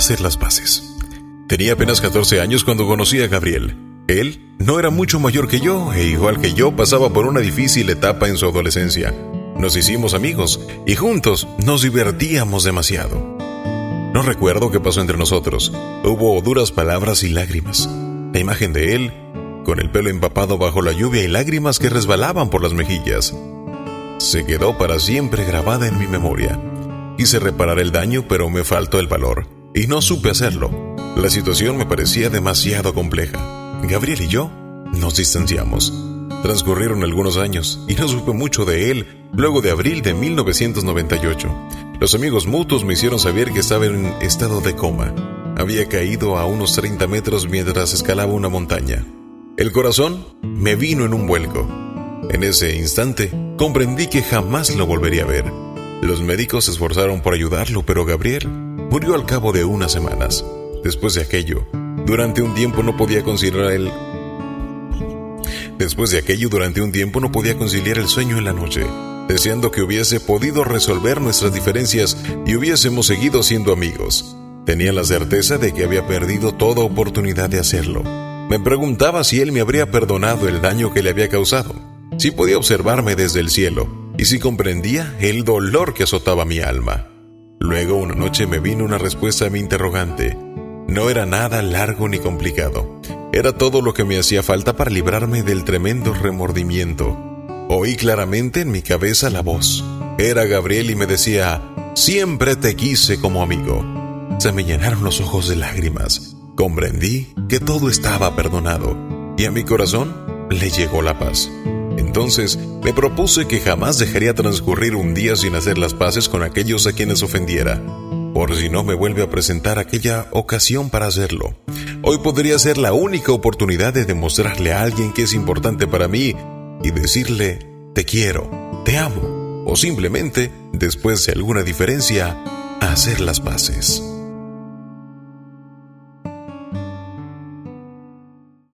hacer las paces. Tenía apenas 14 años cuando conocí a Gabriel. Él no era mucho mayor que yo e igual que yo pasaba por una difícil etapa en su adolescencia. Nos hicimos amigos y juntos nos divertíamos demasiado. No recuerdo qué pasó entre nosotros. Hubo duras palabras y lágrimas. La imagen de él, con el pelo empapado bajo la lluvia y lágrimas que resbalaban por las mejillas, se quedó para siempre grabada en mi memoria. Quise reparar el daño, pero me faltó el valor, y no supe hacerlo. La situación me parecía demasiado compleja. Gabriel y yo nos distanciamos. Transcurrieron algunos años y no supe mucho de él luego de abril de 1998. Los amigos mutuos me hicieron saber que estaba en estado de coma. Había caído a unos 30 metros mientras escalaba una montaña. El corazón me vino en un vuelco. En ese instante comprendí que jamás lo volvería a ver. Los médicos se esforzaron por ayudarlo, pero Gabriel murió al cabo de unas semanas. Después de aquello, durante un tiempo no podía conciliar el... Después de aquello, durante un tiempo no podía conciliar el sueño en la noche, deseando que hubiese podido resolver nuestras diferencias y hubiésemos seguido siendo amigos. Tenía la certeza de que había perdido toda oportunidad de hacerlo. Me preguntaba si él me habría perdonado el daño que le había causado, si podía observarme desde el cielo y si comprendía el dolor que azotaba mi alma. Luego una noche me vino una respuesta a mi interrogante. No era nada largo ni complicado. Era todo lo que me hacía falta para librarme del tremendo remordimiento. Oí claramente en mi cabeza la voz. Era Gabriel y me decía, siempre te quise como amigo. Se me llenaron los ojos de lágrimas. Comprendí que todo estaba perdonado y a mi corazón le llegó la paz. Entonces me propuse que jamás dejaría transcurrir un día sin hacer las paces con aquellos a quienes ofendiera por si no me vuelve a presentar aquella ocasión para hacerlo. Hoy podría ser la única oportunidad de demostrarle a alguien que es importante para mí y decirle te quiero, te amo, o simplemente, después de alguna diferencia, hacer las paces.